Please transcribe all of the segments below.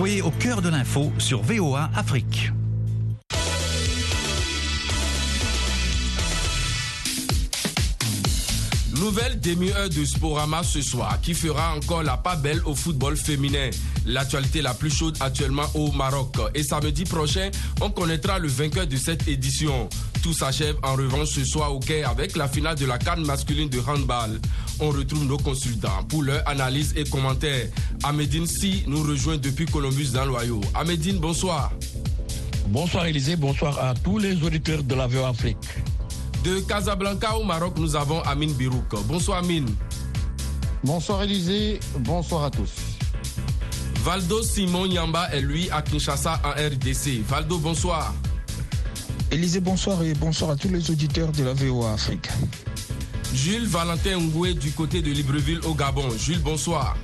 Oui, au cœur de l'info sur VOA Afrique. Nouvelle demi-heure de Sporama ce soir qui fera encore la pas belle au football féminin. L'actualité la plus chaude actuellement au Maroc. Et samedi prochain, on connaîtra le vainqueur de cette édition. Tout s'achève en revanche ce soir au Caire avec la finale de la canne masculine de handball. On retrouve nos consultants pour leur analyse et commentaires. Amédine Si nous rejoint depuis Columbus dans l'Ohio. Amédine, bonsoir. Bonsoir Élisée, bonsoir à tous les auditeurs de la VOA Afrique. De Casablanca au Maroc, nous avons Amine Birouk. Bonsoir Amine. Bonsoir Élisée, bonsoir à tous. Valdo Simon Yamba est lui à Kinshasa en RDC. Valdo, bonsoir. Élisée, bonsoir et bonsoir à tous les auditeurs de la VOA Afrique. Jules Valentin Ngoué du côté de Libreville au Gabon. Jules, bonsoir.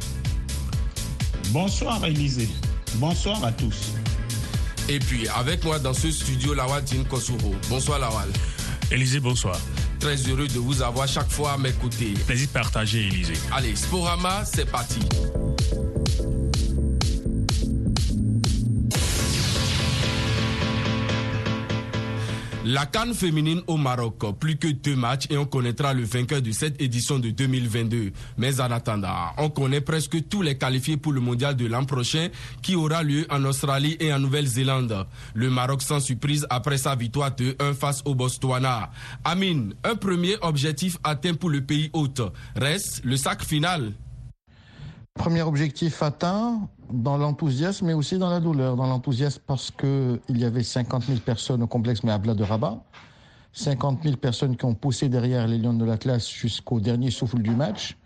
Bonsoir Élisée. Bonsoir à tous. Et puis avec moi dans ce studio, Lawal Dine Kosuro. Bonsoir Lawal. Élisée, bonsoir. Très heureux de vous avoir chaque fois à mes côtés. Plaisir partagé, Élisée. Allez, Sporama, c'est parti. La Cannes féminine au Maroc, plus que deux matchs et on connaîtra le vainqueur de cette édition de 2022. Mais en attendant, on connaît presque tous les qualifiés pour le mondial de l'an prochain qui aura lieu en Australie et en Nouvelle-Zélande. Le Maroc sans surprise après sa victoire de 1 face au Botswana. Amine, un premier objectif atteint pour le pays hôte. Reste le sac final. Premier objectif atteint dans l'enthousiasme, mais aussi dans la douleur. Dans l'enthousiasme parce qu'il y avait 50 000 personnes au complexe Mehabla de Rabat. 50 000 personnes qui ont poussé derrière les Lions de la classe jusqu'au dernier souffle du match.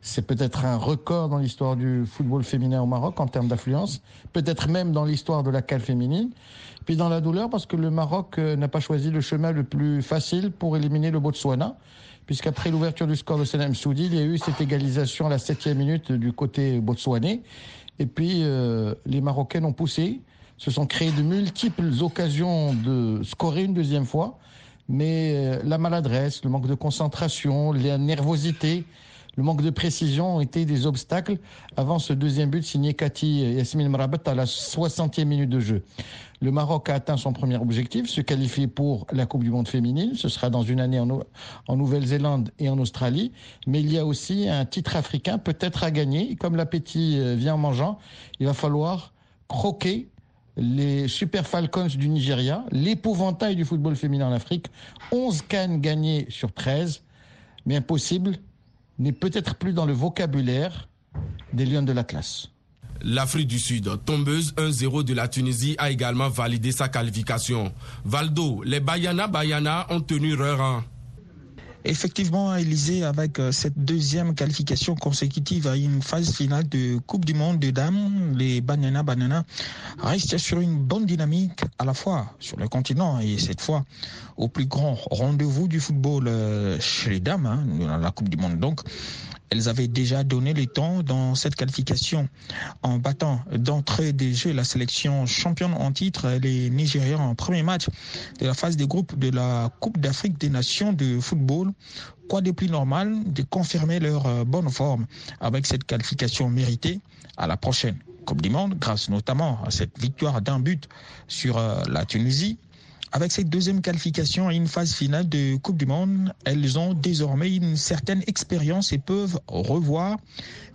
C'est peut-être un record dans l'histoire du football féminin au Maroc en termes d'affluence, peut-être même dans l'histoire de la cale féminine. Puis dans la douleur parce que le Maroc euh, n'a pas choisi le chemin le plus facile pour éliminer le Botswana puisqu'après l'ouverture du score de Senem Soudi, il y a eu cette égalisation à la septième minute du côté botswanais. Et puis, euh, les Marocains ont poussé, se sont créés de multiples occasions de scorer une deuxième fois, mais euh, la maladresse, le manque de concentration, la nervosité, le manque de précision ont été des obstacles avant ce deuxième but signé Cathy Yasmine Mrabat à la 60e minute de jeu. Le Maroc a atteint son premier objectif, se qualifier pour la Coupe du Monde féminine. Ce sera dans une année en, Nouvelle-Zélande et en Australie. Mais il y a aussi un titre africain peut-être à gagner. Comme l'appétit euh, vient en mangeant, il va falloir croquer les Super Falcons du Nigeria, l'épouvantail du football féminin en Afrique. 11 cannes gagnées sur 13, mais impossible n'est peut-être plus dans le vocabulaire des lions de la classe. L'Afrique du Sud, tombeuse 1-0 de la Tunisie, a également validé sa qualification. Valdo, les Bayana Bayana ont tenu leur rang. Effectivement, Élysée, avec euh, cette deuxième qualification consécutive à une phase finale de Coupe du Monde de Dames, les Banana Banana restent sur une bonne dynamique à la fois sur le continent et cette fois au plus grand rendez-vous du football euh, chez les dames, hein, la Coupe du Monde donc. Elles avaient déjà donné les temps dans cette qualification en battant d'entrée des jeux la sélection championne en titre, les Nigériens en premier match de la phase des groupes de la Coupe d'Afrique des Nations de football. Quoi de plus normal de confirmer leur euh, bonne forme avec cette qualification méritée à la prochaine Coupe du Monde, grâce notamment à cette victoire d'un but sur euh, la Tunisie avec cette deuxième qualification à une phase finale de Coupe du Monde, elles ont désormais une certaine expérience et peuvent revoir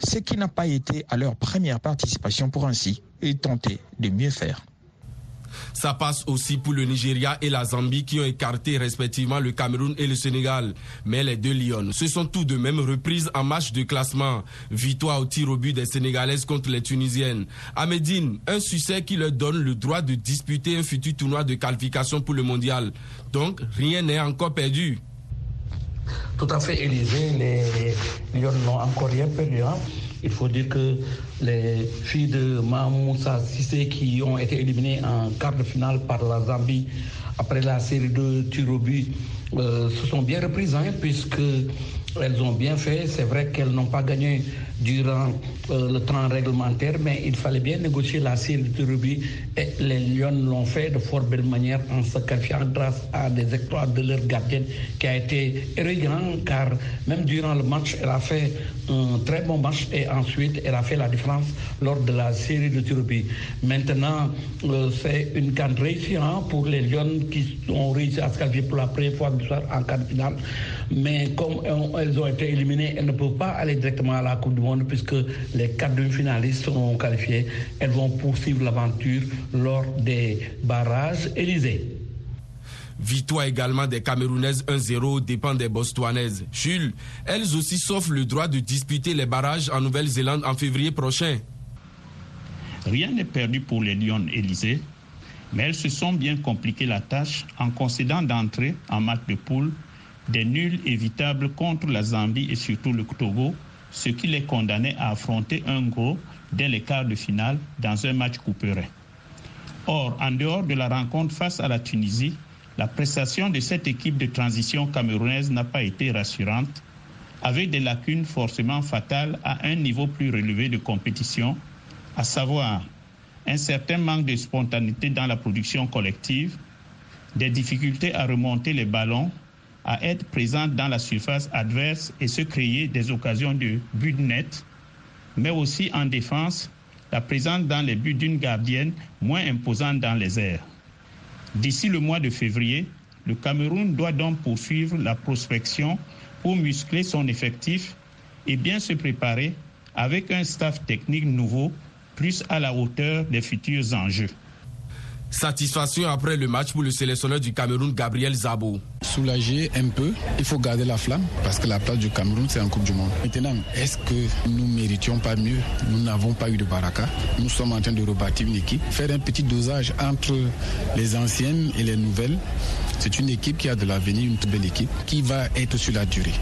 ce qui n'a pas été à leur première participation pour ainsi et tenter de mieux faire. Ça passe aussi pour le Nigeria et la Zambie qui ont écarté respectivement le Cameroun et le Sénégal. Mais les deux Lions se sont tout de même reprises en match de classement. Victoire au tir au but des Sénégalaises contre les Tunisiennes. À Médine, un succès qui leur donne le droit de disputer un futur tournoi de qualification pour le mondial. Donc, rien n'est encore perdu. Tout à fait, Élysée. Les Lions n'ont encore rien perdu. Hein. Il faut dire que les filles de Mahmoussa Sissé qui ont été éliminées en quart de finale par la Zambie après la série de but euh, se sont bien reprises hein, puisque elles ont bien fait. C'est vrai qu'elles n'ont pas gagné durant euh, le temps réglementaire, mais il fallait bien négocier la série de rugby et les Lions l'ont fait de fort belle manière en se qualifiant grâce à des exploits de leur gardienne qui a été héroïant car même durant le match, elle a fait un très bon match et ensuite elle a fait la différence lors de la série de rugby. Maintenant, euh, c'est une canne réussie hein, pour les Lions qui ont réussi à se qualifier pour la première fois en quart de finale. Mais comme elles ont été éliminées, elles ne peuvent pas aller directement à la Coupe du Monde puisque les quatre demi-finalistes sont qualifiés. Elles vont poursuivre l'aventure lors des barrages Élysée. Victoire également des Camerounaises 1-0 dépend des Botswanaises. Jules, elles aussi s'offrent le droit de disputer les barrages en Nouvelle-Zélande en février prochain. Rien n'est perdu pour les Lions Élysées, mais elles se sont bien compliquées la tâche en concédant d'entrer en match de poule des nuls évitables contre la Zambie et surtout le Togo, ce qui les condamnait à affronter un gros dès les quarts de finale dans un match couperet. Or, en dehors de la rencontre face à la Tunisie, la prestation de cette équipe de transition camerounaise n'a pas été rassurante, avec des lacunes forcément fatales à un niveau plus relevé de compétition, à savoir un certain manque de spontanéité dans la production collective, des difficultés à remonter les ballons à être présente dans la surface adverse et se créer des occasions de but net, mais aussi en défense, la présence dans les buts d'une gardienne moins imposante dans les airs. D'ici le mois de février, le Cameroun doit donc poursuivre la prospection pour muscler son effectif et bien se préparer avec un staff technique nouveau plus à la hauteur des futurs enjeux. Satisfaction après le match pour le sélectionneur du Cameroun, Gabriel Zabo. Soulagé un peu, il faut garder la flamme parce que la place du Cameroun, c'est en Coupe du Monde. Maintenant, est-ce que nous méritions pas mieux? Nous n'avons pas eu de baraka. Nous sommes en train de rebâtir une équipe, faire un petit dosage entre les anciennes et les nouvelles. C'est une équipe qui a de l'avenir, une très belle équipe qui va être sur la durée.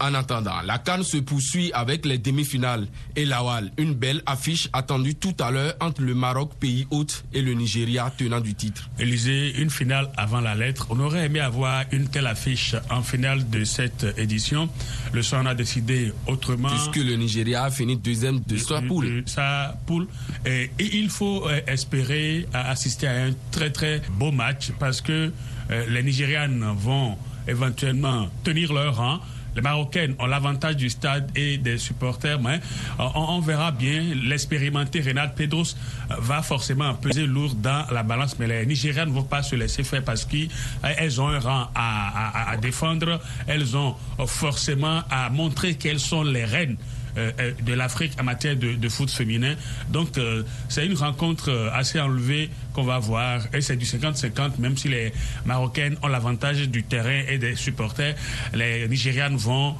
En attendant, la Cannes se poursuit avec les demi-finales et Lawal, une belle affiche attendue tout à l'heure entre le Maroc, pays hôte, et le Nigeria, tenant du titre. Élysée, une finale avant la lettre. On aurait aimé avoir une telle affiche en finale de cette édition. Le soir, a décidé autrement. Puisque le Nigeria a fini deuxième de sa poule. sa poule. Et, il faut euh, espérer assister à un très très beau match parce que euh, les Nigérianes vont éventuellement tenir leur rang les Marocaines ont l'avantage du stade et des supporters, mais on, verra bien. L'expérimenté Renat Pedros euh, va forcément peser lourd dans la balance, mais les Nigériens ne vont pas se laisser faire parce qu'elles ont un rang à défendre. Elles ont forcément à montrer qu'elles sont les reines euh, euh, de l'Afrique en matière de, foot féminin. Donc, euh, c'est une rencontre assez enlevée qu'on va voir. Et c'est du 50-50, même si les Marocaines ont l'avantage du terrain et des supporters. Les Nigérianes vont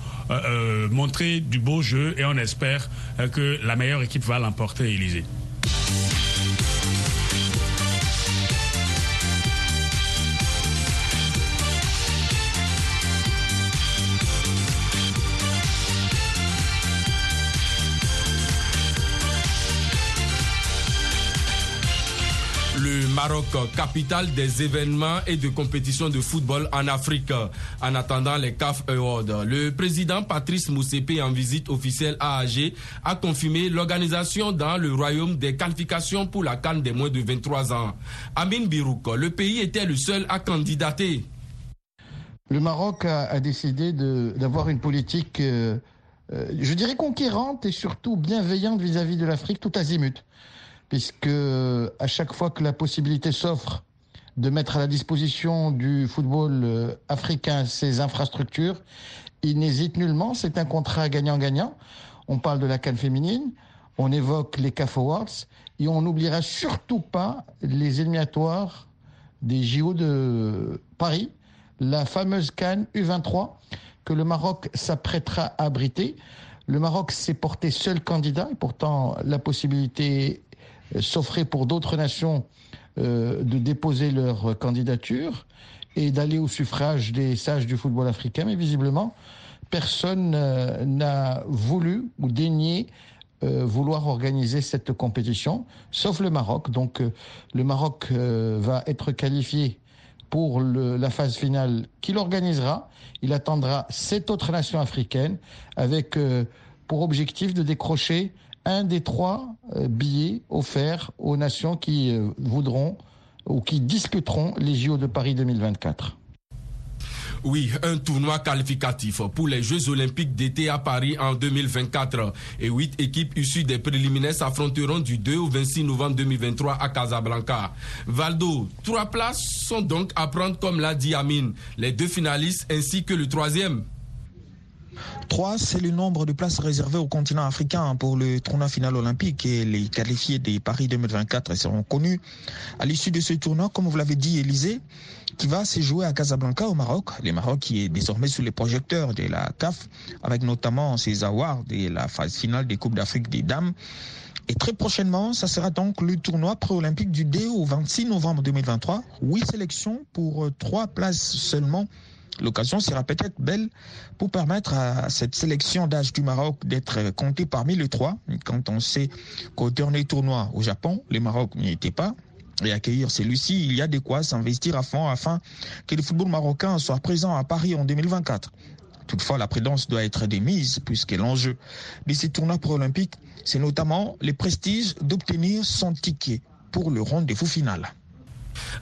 montrer du beau jeu et on espère que la meilleure équipe va l'emporter, Élysée. Maroc, capitale des événements et de compétitions de football en Afrique, en attendant les CAF Awards. Le président Patrice Moussepe, en visite officielle à Alger, a confirmé l'organisation dans le royaume des qualifications pour la Cannes des moins de 23 ans. Amin Birouk, le pays était le seul à candidater. Le Maroc a, décidé d'avoir une politique, euh, euh, je dirais, conquérante et surtout bienveillante vis-à-vis -vis de l'Afrique tout azimut puisque à chaque fois que la possibilité s'offre de mettre à la disposition du football euh, africain ses infrastructures, il n'hésite nullement. C'est un contrat gagnant-gagnant. On parle de la canne féminine, on évoque les CAF Awards et on n'oubliera surtout pas les éliminatoires des JO de Paris, la fameuse canne U23 que le Maroc s'apprêtera à abriter. Le Maroc s'est porté seul candidat et pourtant la possibilité s'offrait pour d'autres nations euh, de déposer leur candidature et d'aller au suffrage des sages du football africain. Mais visiblement, personne euh, n'a voulu ou daigné euh, vouloir organiser cette compétition, sauf le Maroc. Donc le Maroc va être qualifié pour la phase finale qu'il organisera. Il attendra sept autres nations africaines avec pour objectif de décrocher un des trois euh, billets offerts aux nations qui euh, voudront ou qui discuteront les JO de Paris 2024. Oui, un tournoi qualificatif pour les Jeux olympiques d'été à Paris en 2024. Et huit équipes issues des préliminaires s'affronteront du 2 au 26 novembre 2023 à Casablanca. Valdo, trois places sont donc à prendre comme l'a dit Amine. Les deux finalistes ainsi que le troisième. 3, c'est le nombre de places réservées au continent africain pour le tournoi final olympique et les qualifiés des Paris 2024 seront connus à l'issue de ce tournoi, comme vous l'avez dit, Élysée, qui va se jouer à Casablanca au Maroc. Le Maroc qui est désormais sous les projecteurs de la CAF, avec notamment ses awards et la phase finale des Coupes d'Afrique des Dames. Et très prochainement, ça sera donc le tournoi pré-olympique du 2 au 26 novembre 2023. Huit sélections pour trois places seulement L'occasion sera peut-être belle pour permettre à cette sélection d'âge du Maroc d'être comptée parmi les trois. Quand on sait qu'au dernier tournoi au Japon, le Maroc n'y était pas. Et accueillir celui-ci, il y a de quoi s'investir à fond afin que le football marocain soit présent à Paris en 2024. Toutefois, la prudence doit être démise puisque l'enjeu de ces tournois pro-olympiques, c'est notamment le prestige d'obtenir son ticket pour le rendez-vous final.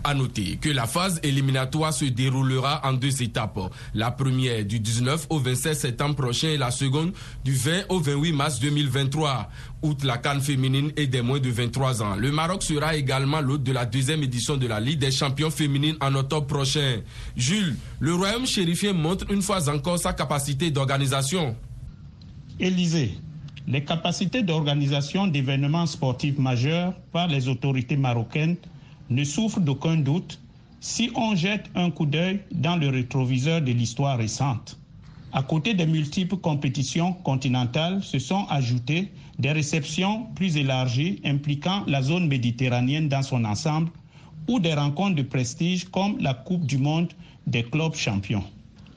À noter que la phase éliminatoire se déroulera en deux étapes. La première du 19 au 27 septembre prochain et la seconde du 20 au 28 mars 2023. Outre la canne féminine et des moins de 23 ans, le Maroc sera également l'hôte de la deuxième édition de la Ligue des champions féminines en octobre prochain. Jules, le royaume chérifien montre une fois encore sa capacité d'organisation. Élysée, les capacités d'organisation d'événements sportifs majeurs par les autorités marocaines ne souffre d'aucun doute si on jette un coup d'œil dans le rétroviseur de l'histoire récente. À côté des multiples compétitions continentales, se sont ajoutées des réceptions plus élargies impliquant la zone méditerranéenne dans son ensemble ou des rencontres de prestige comme la Coupe du Monde des clubs champions.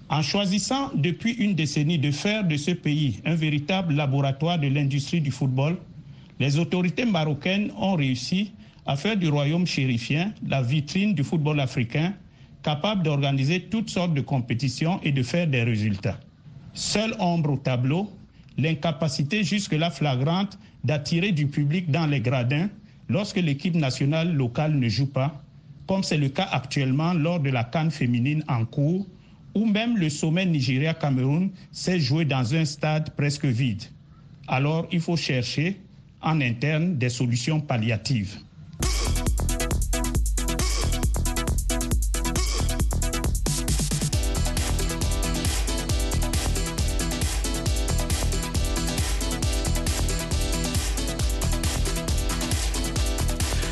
En choisissant depuis une décennie de faire de ce pays un véritable laboratoire de l'industrie du football, les autorités marocaines ont réussi à du royaume chérifien la vitrine du football africain, capable d'organiser toutes sortes de compétitions et de faire des résultats. Seule ombre au tableau, l'incapacité jusque-là flagrante d'attirer du public dans les gradins lorsque l'équipe nationale locale ne joue pas, comme c'est le cas actuellement lors de la canne féminine en cours, où même le sommet Nigeria-Cameroun s'est joué dans un stade presque vide. Alors il faut chercher en interne des solutions palliatives.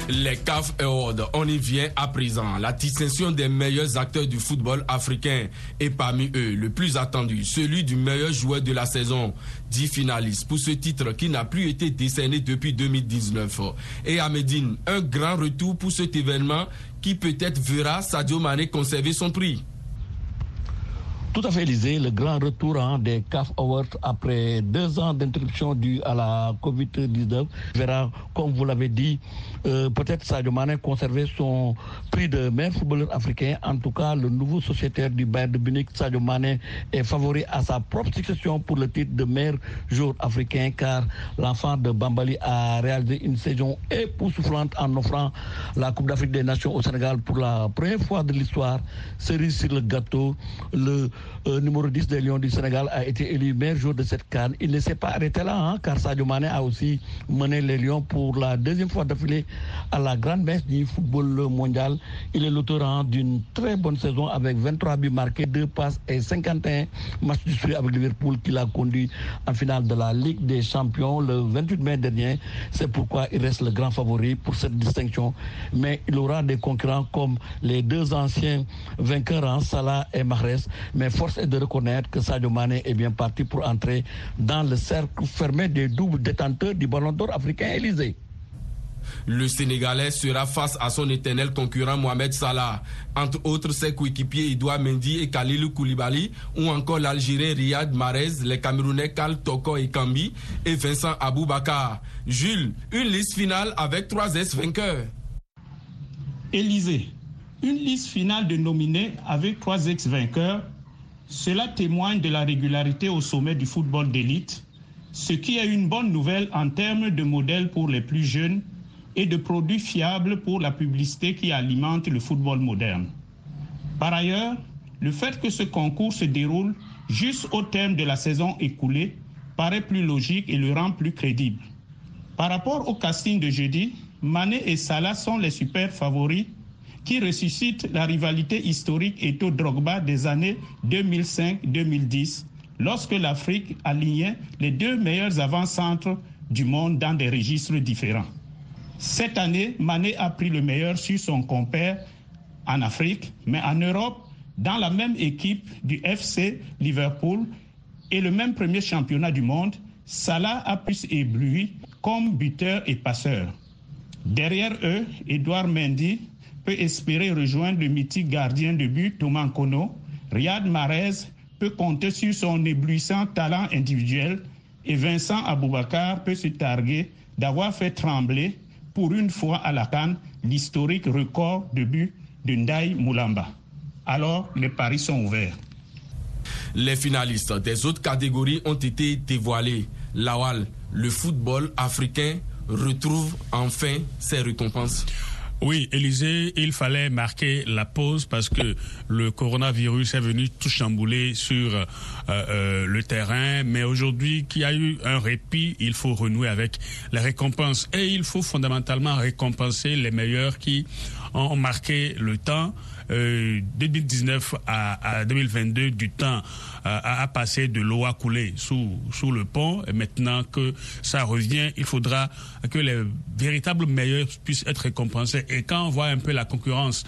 Les CAF Awards, on y vient à présent. La distinction des meilleurs acteurs du football africain et parmi eux, le plus attendu, celui du meilleur joueur de la saison. Dix finalistes pour ce titre qui n'a plus été décerné depuis 2019. Et à Medine, un grand retour pour cet événement qui peut-être verra Sadio Mané conserver son prix. Tout à fait, Élysée, le grand retour hein, des CAF Awards après deux ans d'interruption due à la Covid-19 verra, comme vous l'avez dit, euh, peut-être Sadio Mané conserver son prix de meilleur footballeur africain. En tout cas, le nouveau sociétaire du Bayern de Munich, Sadio Mané, est favori à sa propre succession pour le titre de meilleur joueur africain car l'enfant de Bambali a réalisé une saison époustouflante en offrant la Coupe d'Afrique des Nations au Sénégal pour la première fois de l'histoire. Cerise sur le gâteau, le euh, numéro 10 des Lions du Sénégal a été élu meilleur joueur de cette canne. Il ne s'est pas arrêté là, hein, car Sadio Mané a aussi mené les Lions pour la deuxième fois d'affilée à la grande messe du football mondial. Il est l'auteur hein, d'une très bonne saison avec 23 buts marqués, 2 passes et 51 matchs distribués avec Liverpool qui l'a conduit en finale de la Ligue des Champions le 28 mai dernier. C'est pourquoi il reste le grand favori pour cette distinction. Mais il aura des concurrents comme les deux anciens vainqueurs, hein, Salah et Mahrez. Mais force est de reconnaître que Sadio Mané est bien parti pour entrer dans le cercle fermé des doubles détenteurs du ballon d'or africain Élysée. Le Sénégalais sera face à son éternel concurrent Mohamed Salah, entre autres ses coéquipiers Edouard Mendy et Khalilou Koulibaly, ou encore l'Algérien Riyad Mahrez, les Camerounais Kal Toko et Kambi, et Vincent Aboubakar. Jules, une liste finale avec trois ex-vainqueurs. Élysée, une liste finale de nominés avec trois ex-vainqueurs, cela témoigne de la régularité au sommet du football d'élite, ce qui est une bonne nouvelle en termes de modèles pour les plus jeunes et de produits fiables pour la publicité qui alimente le football moderne. Par ailleurs, le fait que ce concours se déroule juste au terme de la saison écoulée paraît plus logique et le rend plus crédible. Par rapport au casting de jeudi, Mané et Salah sont les super favoris qui ressuscitent la rivalité historique Eto Drogba des années 2005-2010 lorsque l'Afrique alignait les deux meilleurs avant-centres du monde dans des registres différents. Cette année, Mané a pris le meilleur sur son compère en Afrique, mais en Europe, dans la même équipe du FC Liverpool et le même premier championnat du monde, Salah a plus ébloui comme buteur et passeur. Derrière eux, Edouard Mendy peut espérer rejoindre le mythique gardien de but Thomas Kono. Riyad Mahrez peut compter sur son éblouissant talent individuel et Vincent Aboubakar peut se targuer d'avoir fait trembler pour une fois à la canne l'historique record de but de Ndaï Moulamba. Alors, les paris sont ouverts. Les finalistes des autres catégories ont été dévoilés. Lawal, le football africain retrouve enfin ses récompenses. Oui, Élisée, il fallait marquer la pause parce que le coronavirus est venu tout chambouler sur euh, euh, le terrain. Mais aujourd'hui, qu'il y a eu un répit, il faut renouer avec les récompenses. Et il faut fondamentalement récompenser les meilleurs qui ont marqué le temps. 2019 euh, à, 2022 du temps euh, a, passé de l'eau à couler sous, sous le pont. Et maintenant que ça revient, il faudra que les véritables meilleurs puissent être récompensés. Et quand on voit un peu la concurrence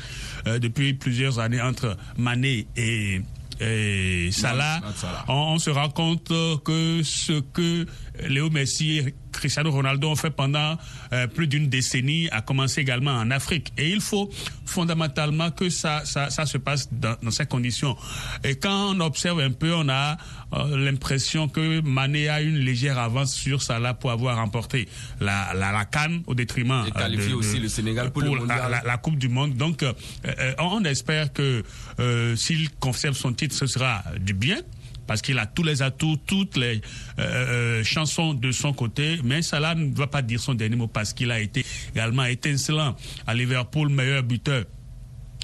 euh, depuis plusieurs années entre Mané et et Salah, on, se rend compte que ce que Léo Messi Cristiano Ronaldo fait pendant euh, plus d'une décennie a commencé également en Afrique. Et il faut fondamentalement que ça, ça, ça se passe dans, dans, ces conditions. Et quand on observe un peu, on a euh, l'impression que Mané a une légère avance sur Salah pour avoir remporté la, la, la Cannes au détriment. Et qualifié de, aussi le Sénégal pour, pour le mondial. La, la, Coupe du Monde. Donc, euh, on espère que s'il conserve son titre, ce sera du bien parce qu'il a tous les atouts, toutes les euh, chansons de son côté, mais Salah ne va pas dire son dernier mot parce qu'il a été également étincelant à Liverpool, meilleur buteur.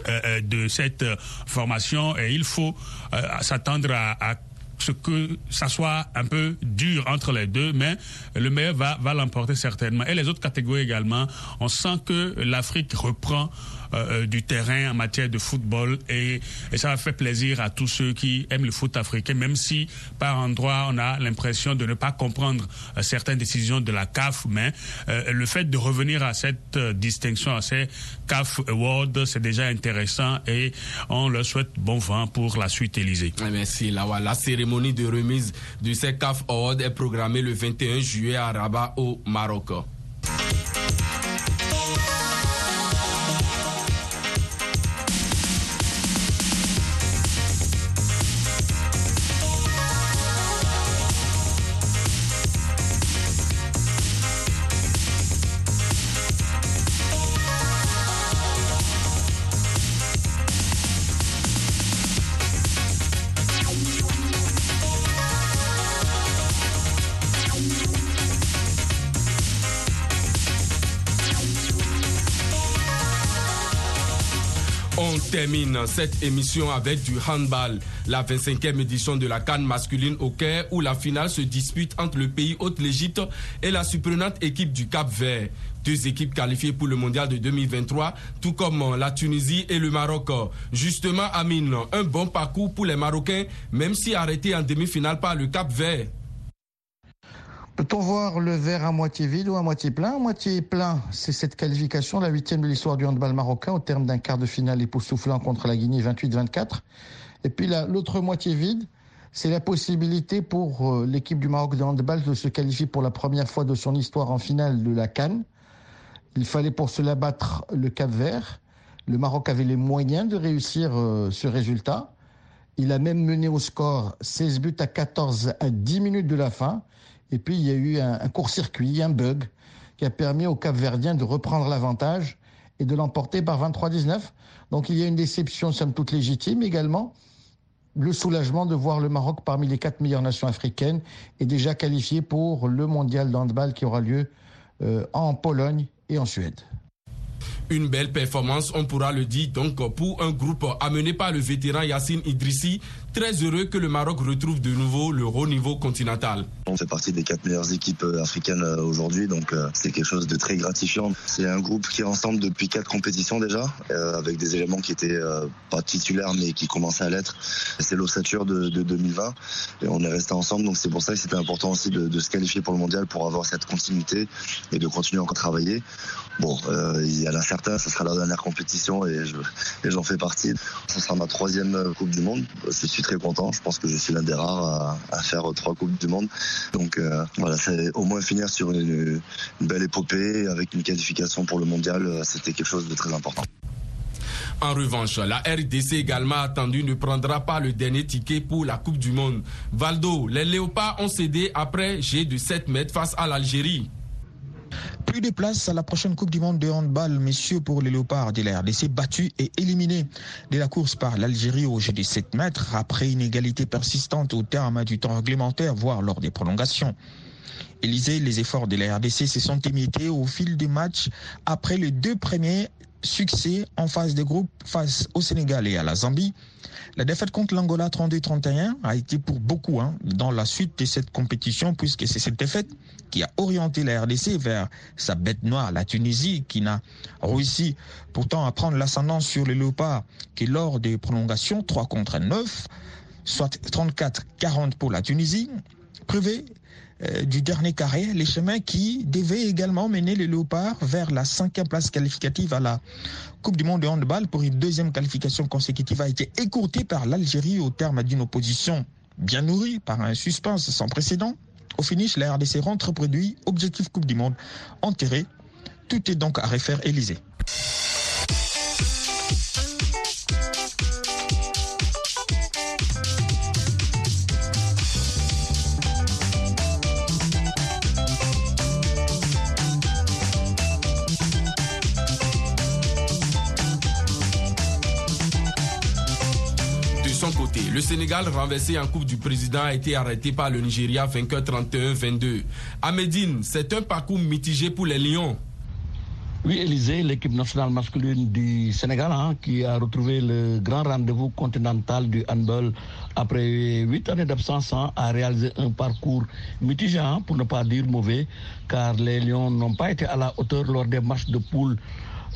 Euh, de cette formation et il faut euh, s'attendre à, à ce que ça soit un peu dur entre les deux, mais le meilleur va, va l'emporter certainement. Et les autres catégories également, on sent que l'Afrique reprend euh, du terrain en matière de football et, et, ça fait plaisir à tous ceux qui aiment le foot africain, même si par endroits on a l'impression de ne pas comprendre euh, certaines décisions de la CAF, mais euh, le fait de revenir à cette distinction, à ces CAF Awards, c'est déjà intéressant et on leur souhaite bon vent pour la suite, Élysée. Merci. La, cérémonie de remise du CAF Award est programmée le 21 juillet à Rabat au Maroc. Termine cette émission avec du handball, la 25e édition de la Cannes masculine au Caire où la finale se dispute entre le pays hôte l'Égypte et la surprenante équipe du Cap Vert. Deux équipes qualifiées pour le mondial de 2023, tout comme la Tunisie et le Maroc. Justement, Amine, un bon parcours pour les Marocains, même si arrêté en demi-finale par le Cap Vert. Peut-on voir le verre à moitié vide ou à moitié plein? À moitié plein, c'est cette qualification, la huitième de l'histoire du handball marocain, au terme d'un quart de finale époustouflant contre la Guinée 28-24. Et puis l'autre moitié vide, c'est la possibilité pour euh, l'équipe du Maroc de handball de se qualifier pour la première fois de son histoire en finale de la Cannes. Il fallait pour cela battre le Cap Vert. Le Maroc avait les moyens de réussir euh, ce résultat. Il a même mené au score 16 buts à 14 à 10 minutes de la fin. Et puis, il y a eu un, court-circuit, un bug, qui a permis au Cap-Verdien de reprendre l'avantage et de l'emporter par 23-19. Donc, il y a une déception, somme toute légitime également. le soulagement de voir le Maroc parmi les quatre meilleures nations africaines et déjà qualifié pour le mondial d'handball qui aura lieu euh, en Pologne et en Suède. Une belle performance, on pourra le dire donc pour un groupe amené par le vétéran Yassine Idrissi, très heureux que le Maroc retrouve de nouveau le haut niveau continental. On fait partie des quatre meilleures équipes euh, africaines euh, aujourd'hui, donc euh, c'est quelque chose de très gratifiant. C'est un groupe qui est ensemble depuis quatre compétitions déjà, avec des éléments qui étaient pas titulaires mais qui commençaient à l'être. C'est l'ossature de, 2020 et on est resté ensemble, donc c'est pour ça que c'était important aussi de, se qualifier pour le mondial pour avoir cette continuité et de continuer encore à travailler. Bon, il y en a certains, ce sera la dernière compétition et j'en fais partie. Ce sera ma troisième Coupe du Monde. Je suis très content. Je pense que je suis l'un des rares à, faire trois Coupes du Monde. Donc euh, voilà, c'est au moins finir sur une, belle épopée avec une qualification pour le mondial, c'était quelque chose de très important. En revanche, la RDC également attendue ne prendra pas le dernier ticket pour la Coupe du Monde. Valdo, les Léopards ont cédé après G de 7 mètres face à l'Algérie. Plus de place à la prochaine Coupe du Monde de handball, messieurs, pour les Léopards de la RDC, battus et éliminés de la course par l'Algérie au jeu des 7 mètres, après une égalité persistante au terme du temps réglementaire, voire lors des prolongations. Élysée, les efforts de la RDC se sont émiettés au fil du match après les deux premiers succès en phase de groupe face au Sénégal et à la Zambie. La défaite contre l'Angola 32-31 a été pour beaucoup hein, dans la suite de cette compétition puisque c'est cette défaite qui a orienté la RDC vers sa bête noire, la Tunisie, qui n'a réussi pourtant à prendre l'ascendance sur les léopards qui lors des prolongations 3 contre 9, soit 34-40 pour la Tunisie, privé euh, du dernier carré, les chemins qui devaient également mener les léopards vers la cinquième place qualificative à la Coupe du Monde de handball pour une deuxième qualification consécutive a été écourtée par l'Algérie au terme d'une opposition bien nourrie par un suspense sans précédent. Au finish, la RDC rentre produit, objectif Coupe du Monde enterré. Tout est donc à refaire Élysée. Le Sénégal, renversé en Coupe du Président, a été arrêté par le Nigeria vainqueur 31-22. À Médine, c'est un parcours mitigé pour les Lions. Oui, Élysée, l'équipe nationale masculine du Sénégal, hein, qui a retrouvé le grand rendez-vous continental du handball après huit années d'absence, hein, a réalisé un parcours mitigé, hein, pour ne pas dire mauvais, car les Lions n'ont pas été à la hauteur lors des matchs de poule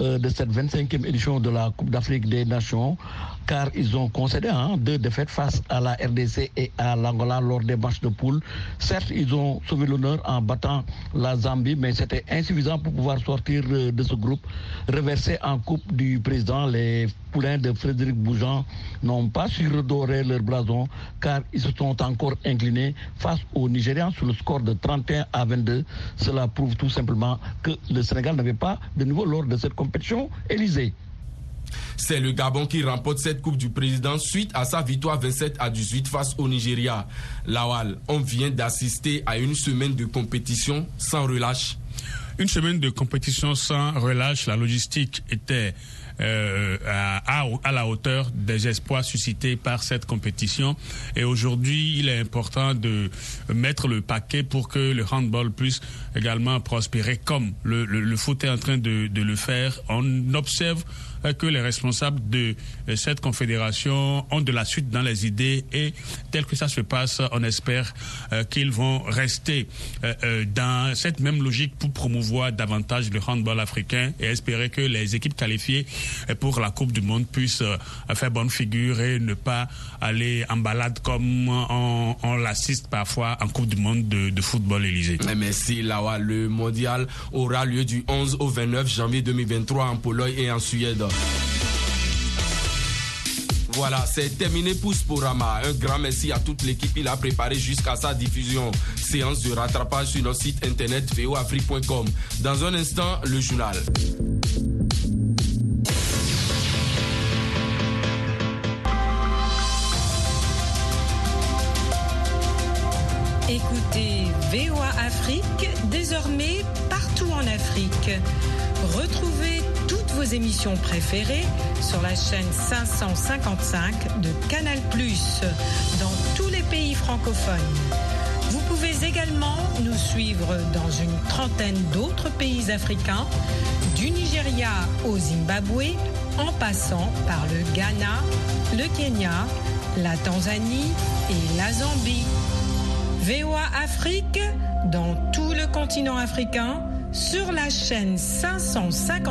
euh, de cette 25e édition de la Coupe d'Afrique des Nations, car ils ont concédé hein, deux défaites face à la RDC et à l'Angola lors des matchs de poule. Certes, ils ont sauvé l'honneur en battant la Zambie, mais c'était insuffisant pour pouvoir sortir euh, de ce groupe. Reversé en Coupe du Président, les poulains de Frédéric Bougeant n'ont pas su redorer leur blason, car ils se sont encore inclinés face aux Nigérians sur le score de 31 à 22. Cela prouve tout simplement que le Sénégal n'avait pas de niveau lors de cette compétition Élysée. C'est le Gabon qui remporte cette Coupe du Président suite à sa victoire 27 à 18 face au Nigeria. Lawal, on vient d'assister à une semaine de compétition sans relâche. Une semaine de compétition sans relâche, la logistique était euh, à, la hauteur des espoirs suscités par cette compétition. Et aujourd'hui, il est important de mettre le paquet pour que le handball puisse également prospérer comme le foot est en train de, de le faire. On observe que les responsables de euh, cette confédération ont de la suite dans les idées et tel que ça se passe, on espère euh, qu'ils vont rester euh, dans cette même logique pour promouvoir davantage le handball africain et espérer que les équipes qualifiées pour la Coupe du Monde puissent faire bonne figure et ne pas aller en balade comme on, l'assiste parfois en Coupe du Monde de, football Élysée. Merci Lawa. Le mondial aura lieu du 11 au 29 janvier 2023 en Pologne et en Suède. Voilà, c'est terminé pour Sporama. Un grand merci à toute l'équipe. Il a préparé jusqu'à sa diffusion. Séance de rattrapage sur notre site internet voafrique.com. Dans un instant, le journal. Écoutez VOA Afrique, désormais partout en Afrique. Retrouvez vos émissions préférées sur la chaîne 555 de Canal ⁇ dans tous les pays francophones. Vous pouvez également nous suivre dans une trentaine d'autres pays africains, du Nigeria au Zimbabwe, en passant par le Ghana, le Kenya, la Tanzanie et la Zambie. VOA Afrique dans tout le continent africain sur la chaîne 550.